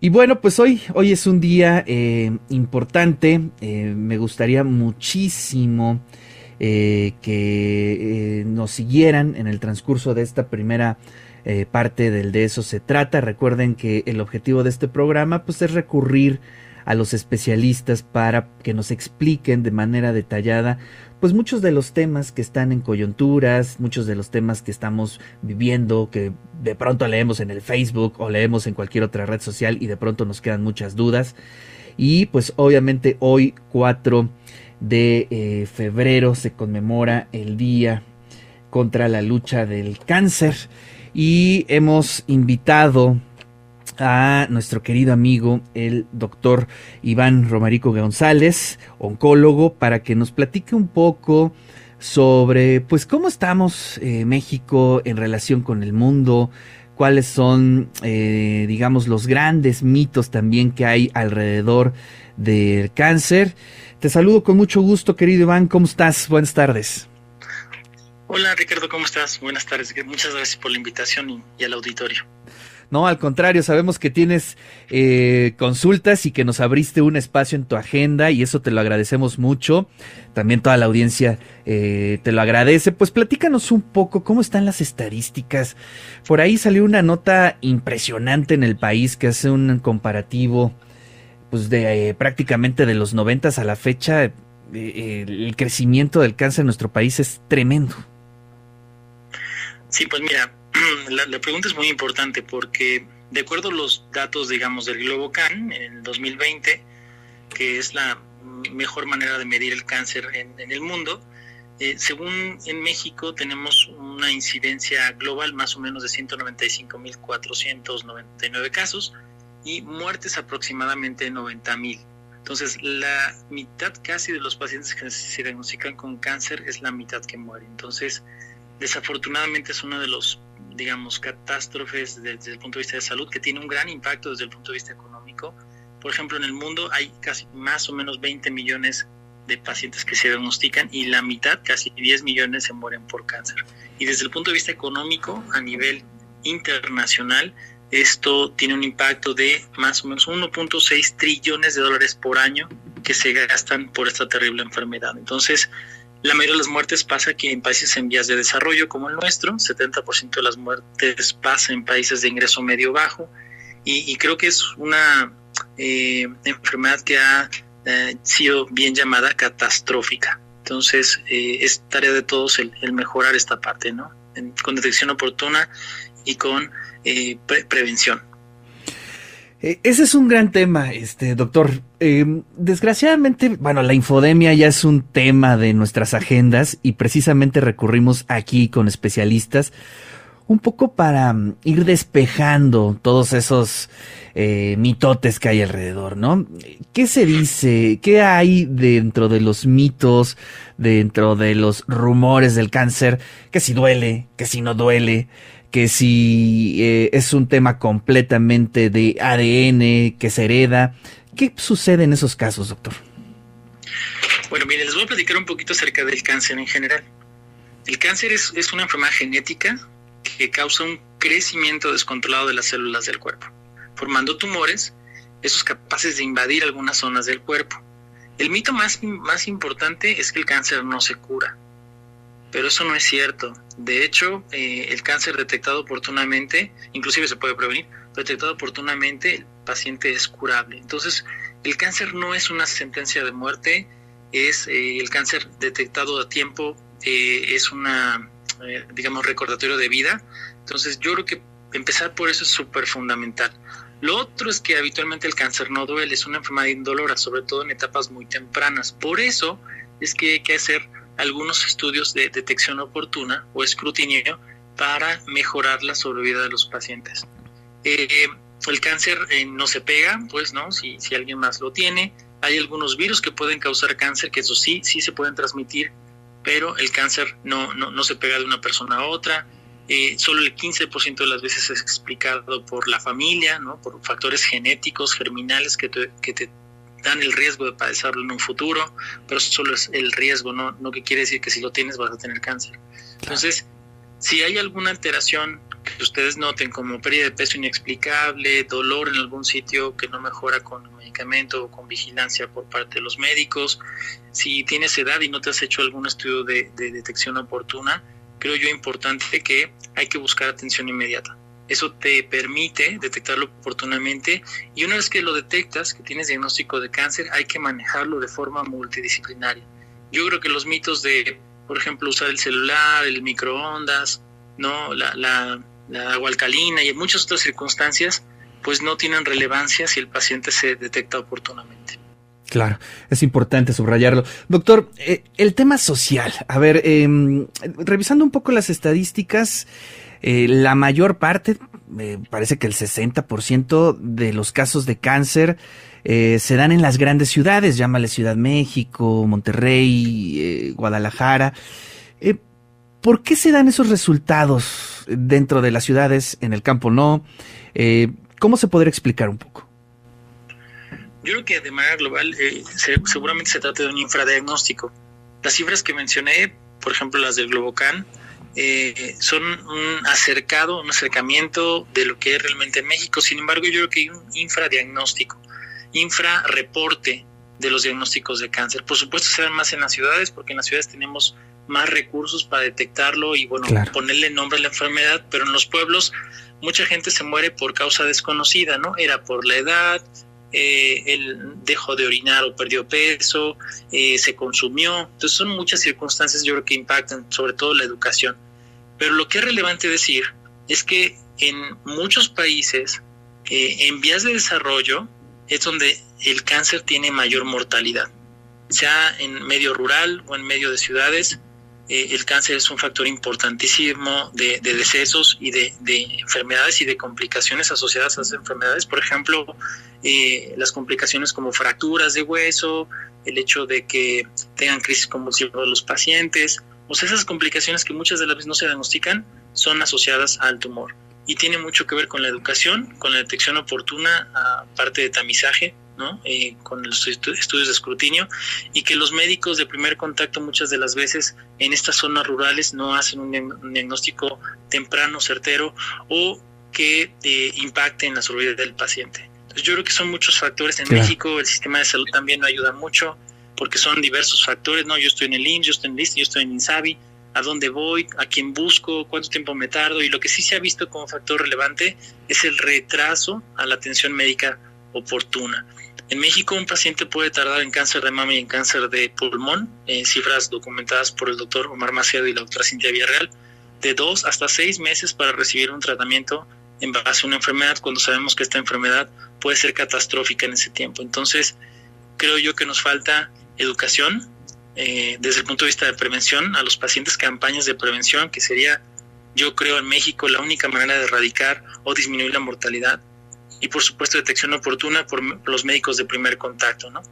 Y bueno, pues hoy, hoy es un día eh, importante. Eh, me gustaría muchísimo eh, que nos siguieran en el transcurso de esta primera parte del de eso se trata. Recuerden que el objetivo de este programa pues es recurrir a los especialistas para que nos expliquen de manera detallada pues muchos de los temas que están en coyunturas, muchos de los temas que estamos viviendo, que de pronto leemos en el Facebook o leemos en cualquier otra red social y de pronto nos quedan muchas dudas. Y pues obviamente hoy 4 de eh, febrero se conmemora el Día contra la lucha del cáncer y hemos invitado a nuestro querido amigo, el doctor Iván Romarico González, oncólogo, para que nos platique un poco sobre, pues, cómo estamos eh, México en relación con el mundo, cuáles son, eh, digamos, los grandes mitos también que hay alrededor del cáncer. Te saludo con mucho gusto, querido Iván, ¿cómo estás? Buenas tardes. Hola Ricardo, ¿cómo estás? Buenas tardes. Muchas gracias por la invitación y, y al auditorio. No, al contrario, sabemos que tienes eh, consultas y que nos abriste un espacio en tu agenda y eso te lo agradecemos mucho. También toda la audiencia eh, te lo agradece. Pues platícanos un poco cómo están las estadísticas. Por ahí salió una nota impresionante en el país que hace un comparativo pues de eh, prácticamente de los noventas a la fecha. el crecimiento del cáncer en nuestro país es tremendo. Sí, pues mira, la, pregunta es muy importante porque de acuerdo a los datos, digamos, del GloboCan en el 2020, que es la mejor manera de medir el cáncer en, el mundo, eh, según en México tenemos una incidencia global más o menos de 195.499 casos y muertes aproximadamente 90.000. Entonces, la mitad casi de los pacientes que se diagnostican con cáncer es la mitad que muere. Entonces, desafortunadamente es uno de los digamos, catástrofes desde el punto de vista de salud, que tiene un gran impacto desde el punto de vista económico. Por ejemplo, en el mundo hay casi más o menos 20 millones de pacientes que se diagnostican y la mitad, casi 10 millones, se mueren por cáncer. Y desde el punto de vista económico, a nivel internacional, esto tiene un impacto de más o menos 1.6 trillones de dólares por año que se gastan por esta terrible enfermedad. Entonces, la mayoría de las muertes pasa aquí en países en vías de desarrollo como el nuestro, 70% de las muertes pasa en países de ingreso medio bajo y, creo que es una eh, enfermedad que ha eh, sido bien llamada catastrófica. Entonces eh, es tarea de todos el, mejorar esta parte, ¿no? con detección oportuna y con prevención. Eh, ese es un gran tema, este doctor. Eh, desgraciadamente, bueno, la infodemia ya es un tema de nuestras agendas y precisamente recurrimos aquí con especialistas un poco para mm, ir despejando todos esos eh, mitotes que hay alrededor, ¿no? ¿Qué se dice? ¿Qué hay dentro de los mitos, dentro de los rumores del cáncer? Que si duele, que si no duele, que si eh, es un tema completamente de ADN que se hereda. ¿Qué sucede en esos casos, doctor? Bueno, mire, les voy a platicar un poquito acerca del cáncer en general. El cáncer es, es una enfermedad genética que causa un crecimiento descontrolado de las células del cuerpo, formando tumores, esos capaces de invadir algunas zonas del cuerpo. El mito más, más importante es que el cáncer no se cura pero eso no es cierto. De hecho, eh, el cáncer detectado oportunamente, inclusive se puede prevenir, detectado oportunamente, el paciente es curable. Entonces, el cáncer no es una sentencia de muerte, es eh, el cáncer detectado a tiempo, eh, es una, digamos, recordatorio de vida. Entonces, yo creo que empezar por eso es súper fundamental. Lo otro es que habitualmente el cáncer no duele, es una enfermedad indolora, sobre todo en etapas muy tempranas. Por eso es que hay que hacer algunos estudios de detección oportuna o escrutinio para mejorar la sobrevida de los pacientes. Eh, el cáncer eh, no se pega, pues no, si, si alguien más lo tiene. Hay algunos virus que pueden causar cáncer, que eso sí, sí se pueden transmitir, pero el cáncer no, no, no se pega de una persona a otra. Eh, solo el 15% de las veces es explicado por la familia, ¿no? por factores genéticos, germinales que que te dan el riesgo de padecerlo en un futuro, pero eso solo es el riesgo, no, no que quiere decir que si lo tienes vas a tener cáncer. Entonces, Si hay alguna alteración que ustedes noten como pérdida de peso inexplicable, dolor en algún sitio que no mejora con medicamento o con vigilancia por parte de los médicos, si tienes edad y no te has hecho algún estudio de, de detección oportuna, creo yo importante que hay que buscar atención inmediata. Eso te permite detectarlo oportunamente y una vez que lo detectas, que tienes diagnóstico de cáncer, hay que manejarlo de forma multidisciplinaria. Yo creo que los mitos de, por ejemplo, usar el celular, el microondas, no, la, la, agua alcalina y muchas otras circunstancias, pues no tienen relevancia si el paciente se detecta oportunamente. Claro, es importante subrayarlo. Doctor, eh, el tema social. A ver, eh, revisando un poco las estadísticas, eh, la mayor parte, me parece que el 60% de los casos de cáncer eh, se dan en las grandes ciudades, llámale Ciudad México, Monterrey, eh, Guadalajara. ¿Por qué se dan esos resultados dentro de las ciudades, en el campo no? ¿Cómo se podría explicar un poco? Yo creo que de manera global seguramente se trata de un infradiagnóstico. Las cifras que mencioné, por ejemplo las del Globocan, eh, son un acercado, un acercamiento de lo que es realmente México. Sin embargo, yo creo que hay un infradiagnóstico, infrarreporte de los diagnósticos de cáncer. Por supuesto, se dan más en las ciudades, porque en las ciudades tenemos más recursos para detectarlo y, bueno, ponerle nombre a la enfermedad, pero en los pueblos mucha gente se muere por causa desconocida, ¿no? Era por la edad, eh, él dejó de orinar o perdió peso, eh, se consumió. Entonces son muchas circunstancias yo creo que impactan sobre todo la educación. Pero lo que es relevante decir es que en muchos países eh, en vías de desarrollo es donde el cáncer tiene mayor mortalidad, sea en medio rural o en medio de ciudades. Eh, el cáncer es un factor importantísimo de, decesos y de, enfermedades y de complicaciones asociadas a esas enfermedades. Por ejemplo, eh, las complicaciones como fracturas de hueso, el hecho de que tengan crisis convulsivas los pacientes, o esas complicaciones que muchas de las veces no se diagnostican son asociadas al tumor. Y tiene mucho que ver con la educación, con la detección oportuna, aparte de tamizaje, ¿no? Eh, con los estudios de escrutinio, y que los médicos de primer contacto muchas de las veces en estas zonas rurales no hacen un diagnóstico temprano, certero, o que eh, impacte en la sobrevida del paciente. Entonces yo creo que son muchos factores. En México el sistema de salud también no ayuda mucho porque son diversos factores, ¿no? Yo estoy en el IMSS, yo estoy en el yo estoy en INSABI, a dónde voy, a quién busco, cuánto tiempo me tardo, y lo que sí se ha visto como factor relevante es el retraso a la atención médica oportuna. En México un paciente puede tardar en cáncer de mama y en cáncer de pulmón, en cifras documentadas por el doctor Omar Macedo y la doctora Cintia Villarreal, de dos hasta seis meses para recibir un tratamiento en base a una enfermedad cuando sabemos que esta enfermedad puede ser catastrófica en ese tiempo. Entonces, creo yo que nos falta educación, eh, desde el punto de vista de prevención, a los pacientes campañas de prevención, que sería, yo creo, en México la única manera de erradicar o disminuir la mortalidad. Y por supuesto, detección oportuna por los médicos de primer contacto, ¿no?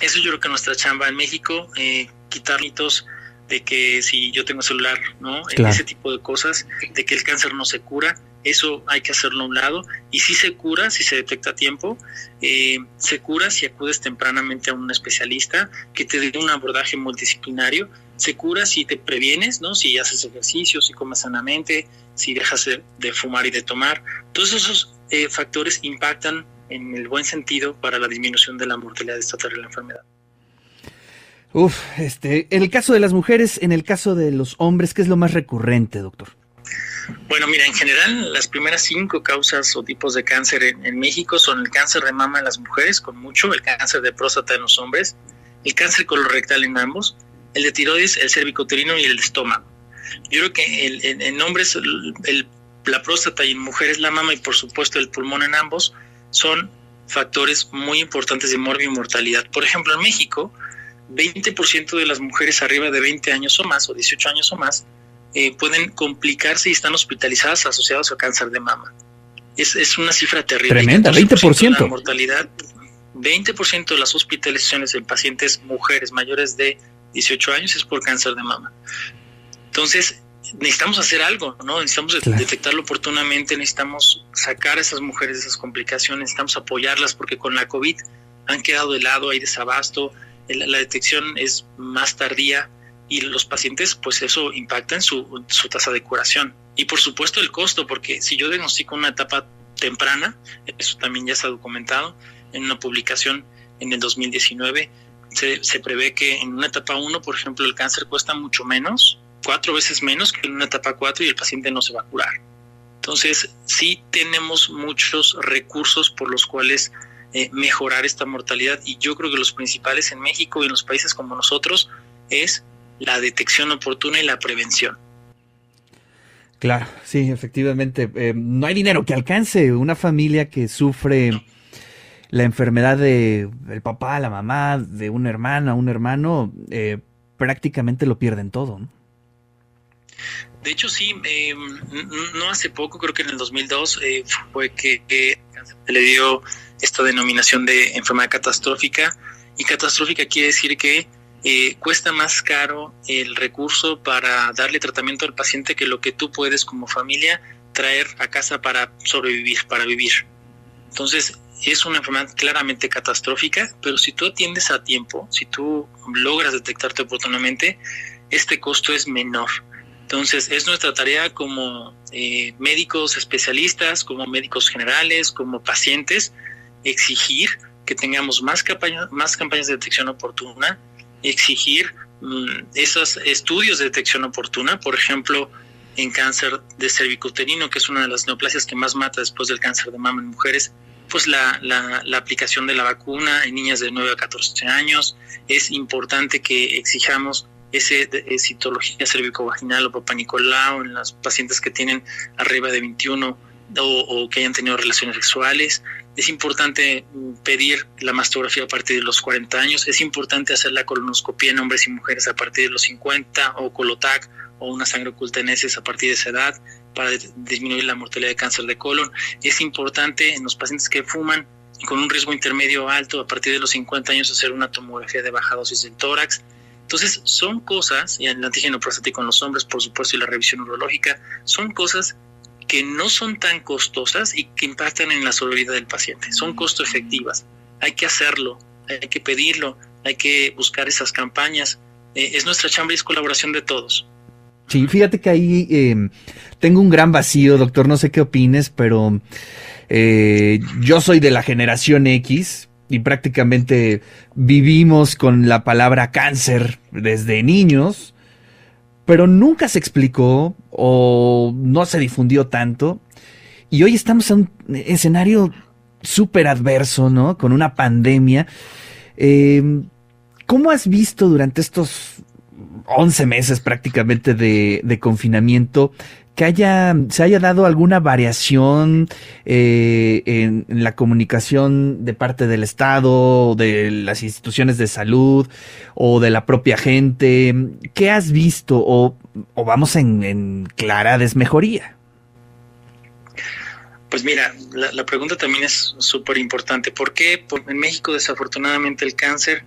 Eso yo creo que nuestra chamba en México, eh, quitar mitos de que si yo tengo celular, ¿no? Ese tipo de cosas, de que el cáncer no se cura, eso hay que hacerlo a un lado. Y si se cura, si se detecta a tiempo, eh, se cura si acudes tempranamente a un especialista que te dé un abordaje multidisciplinario. Se cura si te previenes, ¿no? Si haces ejercicio, si comes sanamente, si dejas de, fumar y de tomar. Todos esos eh, factores impactan en el buen sentido para la disminución de la mortalidad de esta terrible enfermedad. Uf, este, en el caso de las mujeres, en el caso de los hombres, ¿qué es lo más recurrente, doctor? Bueno, mira, en general las primeras cinco causas o tipos de cáncer en, México son el cáncer de mama en las mujeres, con mucho, el cáncer de próstata en los hombres, el cáncer colorectal en ambos, el de tiroides, el cervicoterino y el de estómago. Yo creo que en, hombres la próstata y en mujeres la mama y por supuesto el pulmón en ambos son factores muy importantes de morbio y mortalidad. Por ejemplo, en México, 20% de las mujeres arriba de 20 años o más o 18 años o más eh, pueden complicarse y están hospitalizadas asociadas a cáncer de mama. Es, es una cifra terrible. Tremenda, 20%. La mortalidad, 20% de las hospitalizaciones en pacientes mujeres mayores de 18 años es por cáncer de mama. Entonces, necesitamos hacer algo, ¿no? Necesitamos detectarlo oportunamente, necesitamos sacar a esas mujeres de esas complicaciones, necesitamos apoyarlas porque con la COVID han quedado de lado, hay desabasto, la detección es más tardía, y los pacientes, pues eso impacta en su, su tasa de curación. Y por supuesto el costo, porque si yo diagnostico una etapa temprana, eso también ya está documentado en una publicación en el 2019, se, se prevé que en una etapa 1, por ejemplo, el cáncer cuesta mucho menos, cuatro veces menos que en una etapa 4 y el paciente no se va a curar. Entonces, sí tenemos muchos recursos por los cuales eh, mejorar esta mortalidad y yo creo que los principales en México y en los países como nosotros es la detección oportuna y la prevención. Claro, sí, efectivamente. Eh, no hay dinero que alcance una familia que sufre la enfermedad de el papá, la mamá, de una hermana, un hermano, eh, prácticamente lo pierden todo. ¿no? De hecho, sí, eh, no hace poco, creo que en el 2002, eh, fue que, se le dio esta denominación de enfermedad catastrófica. Y catastrófica quiere decir que eh, cuesta más caro el recurso para darle tratamiento al paciente que lo que tú puedes como familia traer a casa para sobrevivir, para vivir. Entonces, es una enfermedad claramente catastrófica, pero si tú atiendes a tiempo, si tú logras detectarte oportunamente, este costo es menor. Entonces, es nuestra tarea como eh, médicos especialistas, como médicos generales, como pacientes, exigir que tengamos más, campañas de detección oportuna, exigir mm, esos estudios de detección oportuna, por ejemplo, en cáncer de cervicuterino, que es una de las neoplasias que más mata después del cáncer de mama en mujeres, pues la, la, la, aplicación de la vacuna en niñas de 9 a 14 años. Es importante que exijamos ese de, citología cervicovaginal o papanicolao en las pacientes que tienen arriba de 21 o, que hayan tenido relaciones sexuales. Es importante mm, pedir la mastografía a partir de los 40 años. Es importante hacer la colonoscopia en hombres y mujeres a partir de los 50 o colotac o una sangre oculta en heces a partir de esa edad para disminuir la mortalidad de cáncer de colon. Es importante en los pacientes que fuman con un riesgo intermedio alto a partir de los 50 años hacer una tomografía de baja dosis del tórax entonces, son cosas, y el antígeno prostático en los hombres, por supuesto, y la revisión urológica, son cosas que no son tan costosas y que impactan en la sobrevida del paciente. Son costo efectivas. Hay que hacerlo, hay que pedirlo, hay que buscar esas campañas. Eh, es nuestra chamba y es colaboración de todos. Sí, fíjate que ahí eh, tengo un gran vacío, doctor, no sé qué opines, pero eh, yo soy de la generación X, y prácticamente vivimos con la palabra cáncer desde niños, pero nunca se explicó o no se difundió tanto. Y hoy estamos en un escenario súper adverso, ¿no? Con una pandemia. Eh, ¿Cómo has visto durante estos 11 meses prácticamente de, de confinamiento que haya, se haya dado alguna variación eh, en, la comunicación de parte del Estado, de las instituciones de salud o de la propia gente. ¿Qué has visto o, vamos en, clara desmejoría? Pues mira, la, pregunta también es súper importante. ¿Por qué? Porque en México desafortunadamente el cáncer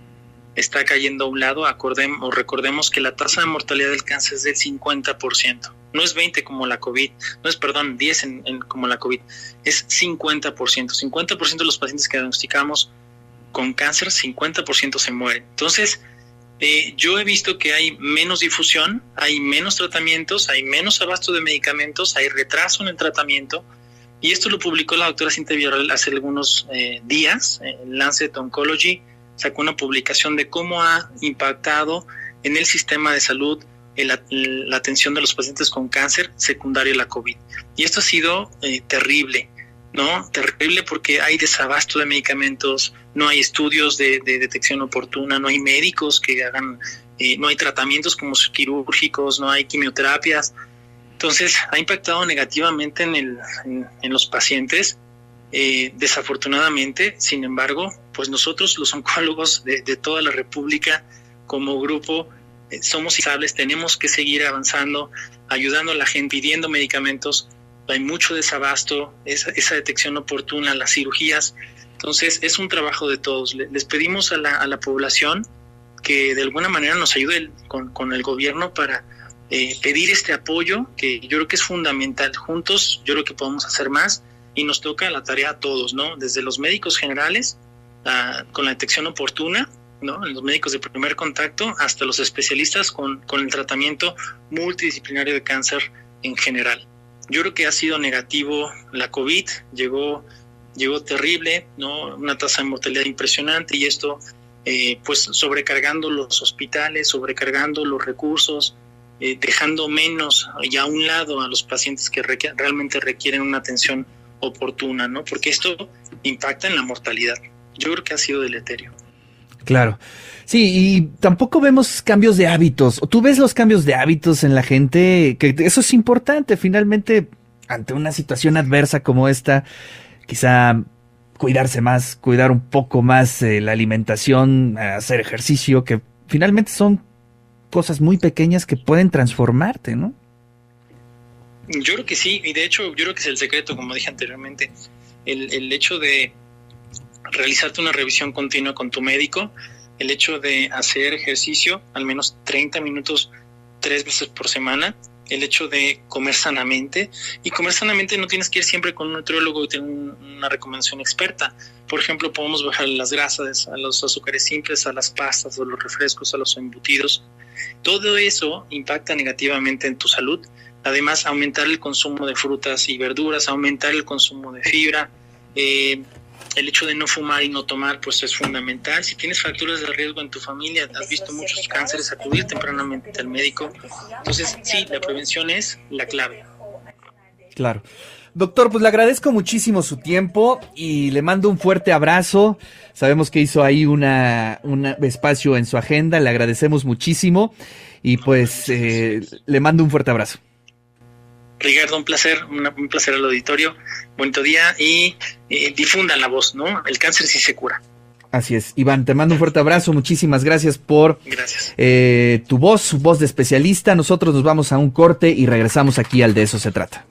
está cayendo a un lado. Acordemos, recordemos que la tasa de mortalidad del cáncer es del 50% no es 20 como la COVID, no es, perdón, 10 en, como la COVID, es 50%. 50% de los pacientes que diagnosticamos con cáncer, 50% se mueren. Entonces, eh, yo he visto que hay menos difusión, hay menos tratamientos, hay menos abasto de medicamentos, hay retraso en el tratamiento. Y esto lo publicó la doctora Cintia Villarreal hace algunos eh, días. En Lancet Oncology sacó una publicación de cómo ha impactado en el sistema de salud la, atención de los pacientes con cáncer secundario a la COVID. Y esto ha sido eh, terrible, ¿no? Terrible porque hay desabasto de medicamentos, no hay estudios de, detección oportuna, no hay médicos que hagan, eh, no hay tratamientos como quirúrgicos, no hay quimioterapias. Entonces, ha impactado negativamente en, el, en, los pacientes. Eh, desafortunadamente, sin embargo, pues nosotros los oncólogos de, toda la República, como grupo, eh, somos isables, tenemos que seguir avanzando, ayudando a la gente, pidiendo medicamentos. Hay mucho desabasto, esa, esa detección oportuna, las cirugías. Entonces, es un trabajo de todos. Les pedimos a la, a la población que de alguna manera nos ayude con, con el gobierno para eh, pedir este apoyo, que yo creo que es fundamental. Juntos, yo creo que podemos hacer más y nos toca la tarea a todos, ¿no? Desde los médicos generales, con la detección oportuna, ¿no? Los médicos de primer contacto hasta los especialistas con, con el tratamiento multidisciplinario de cáncer en general. Yo creo que ha sido negativo la COVID, llegó, llegó terrible, ¿no? Una tasa de mortalidad impresionante y esto, eh, pues, sobrecargando los hospitales, sobrecargando los recursos, eh, dejando menos y a un lado a los pacientes que realmente requieren una atención oportuna, ¿no? Porque esto impacta en la mortalidad. Yo creo que ha sido deleterio. Claro. Sí, y tampoco vemos cambios de hábitos. ¿Tú ves los cambios de hábitos en la gente? Que eso es importante. Finalmente, ante una situación adversa como esta, quizá cuidarse más, cuidar un poco más eh, la alimentación, hacer ejercicio, que finalmente son cosas muy pequeñas que pueden transformarte, ¿no? Yo creo que sí, y de hecho yo creo que es el secreto, como dije anteriormente, el, el hecho de realizarte una revisión continua con tu médico, el hecho de hacer ejercicio al menos 30 minutos tres veces por semana, el hecho de comer sanamente. Y comer sanamente no tienes que ir siempre con un nutriólogo y tener una recomendación experta. Por ejemplo, podemos bajar las grasas, a los azúcares simples, a las pastas, a los refrescos, a los embutidos. Todo eso impacta negativamente en tu salud. Además, aumentar el consumo de frutas y verduras, aumentar el consumo de fibra, eh, el hecho de no fumar y no tomar pues es fundamental. Si tienes factores de riesgo en tu familia, has visto muchos cánceres, acudir tempranamente al médico. Entonces, sí, la prevención es la clave. Claro. Doctor, pues le agradezco muchísimo su tiempo y le mando un fuerte abrazo. Sabemos que hizo ahí una, un espacio en su agenda, le agradecemos muchísimo y pues eh, le mando un fuerte abrazo. Ricardo, un placer, un placer al auditorio, bonito día y eh, difundan la voz, ¿no? El cáncer sí se cura. Así es. Iván, te mando un fuerte abrazo. Muchísimas gracias por gracias. Eh, tu voz, voz de especialista. Nosotros nos vamos a un corte y regresamos aquí al De eso se trata.